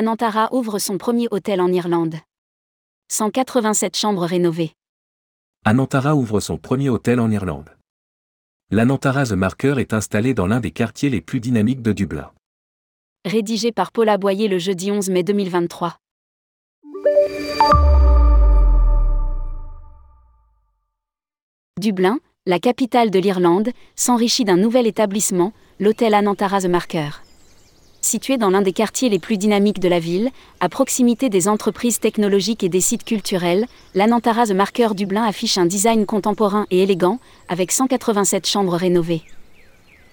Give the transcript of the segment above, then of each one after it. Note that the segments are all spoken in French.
Anantara ouvre son premier hôtel en Irlande. 187 chambres rénovées. Anantara ouvre son premier hôtel en Irlande. L'Anantara The Marker est installé dans l'un des quartiers les plus dynamiques de Dublin. Rédigé par Paula Boyer le jeudi 11 mai 2023. Dublin, la capitale de l'Irlande, s'enrichit d'un nouvel établissement, l'hôtel Anantara The Marker. Situé dans l'un des quartiers les plus dynamiques de la ville, à proximité des entreprises technologiques et des sites culturels, l'Anantara Marker Dublin affiche un design contemporain et élégant, avec 187 chambres rénovées.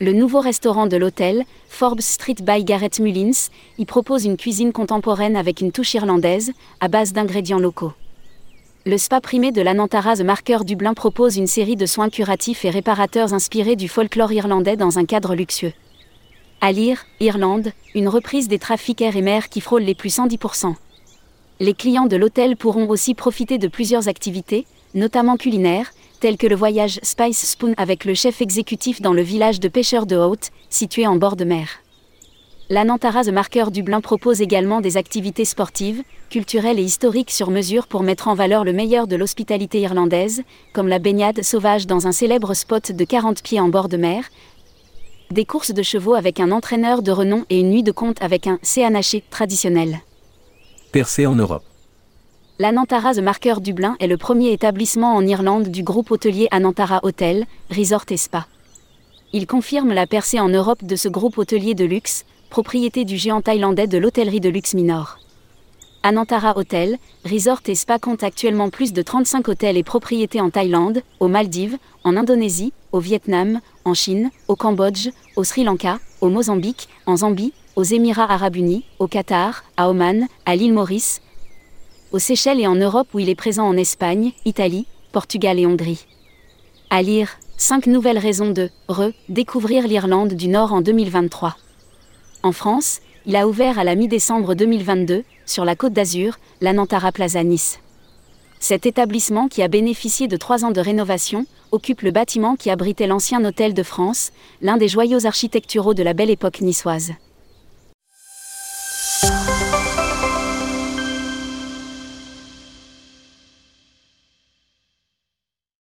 Le nouveau restaurant de l'hôtel, Forbes Street by Garrett Mullins, y propose une cuisine contemporaine avec une touche irlandaise, à base d'ingrédients locaux. Le spa primé de l'Anantara Marker Dublin propose une série de soins curatifs et réparateurs inspirés du folklore irlandais dans un cadre luxueux. À lire, Irlande, une reprise des trafics air et mer qui frôlent les plus 110%. Les clients de l'hôtel pourront aussi profiter de plusieurs activités, notamment culinaires, telles que le voyage Spice Spoon avec le chef exécutif dans le village de pêcheurs de Haute, situé en bord de mer. La Nantara The Marker Dublin propose également des activités sportives, culturelles et historiques sur mesure pour mettre en valeur le meilleur de l'hospitalité irlandaise, comme la baignade sauvage dans un célèbre spot de 40 pieds en bord de mer, des courses de chevaux avec un entraîneur de renom et une nuit de conte avec un CNH traditionnel. Percé en Europe. L'Anantara The Marker Dublin est le premier établissement en Irlande du groupe hôtelier Anantara Hotel, Resort et Spa. Il confirme la percée en Europe de ce groupe hôtelier de luxe, propriété du géant thaïlandais de l'hôtellerie de luxe Minor. Anantara Hotel, Resort et Spa compte actuellement plus de 35 hôtels et propriétés en Thaïlande, aux Maldives, en Indonésie, au Vietnam, en Chine, au Cambodge, au Sri Lanka, au Mozambique, en Zambie, aux Émirats arabes unis, au Qatar, à Oman, à l'île Maurice, aux Seychelles et en Europe où il est présent en Espagne, Italie, Portugal et Hongrie. À lire, 5 nouvelles raisons de re-découvrir l'Irlande du Nord en 2023. En France, il a ouvert à la mi-décembre 2022, sur la côte d'Azur, l'Anantara Plaza Nice. Cet établissement, qui a bénéficié de trois ans de rénovation, occupe le bâtiment qui abritait l'ancien hôtel de France, l'un des joyaux architecturaux de la belle époque niçoise.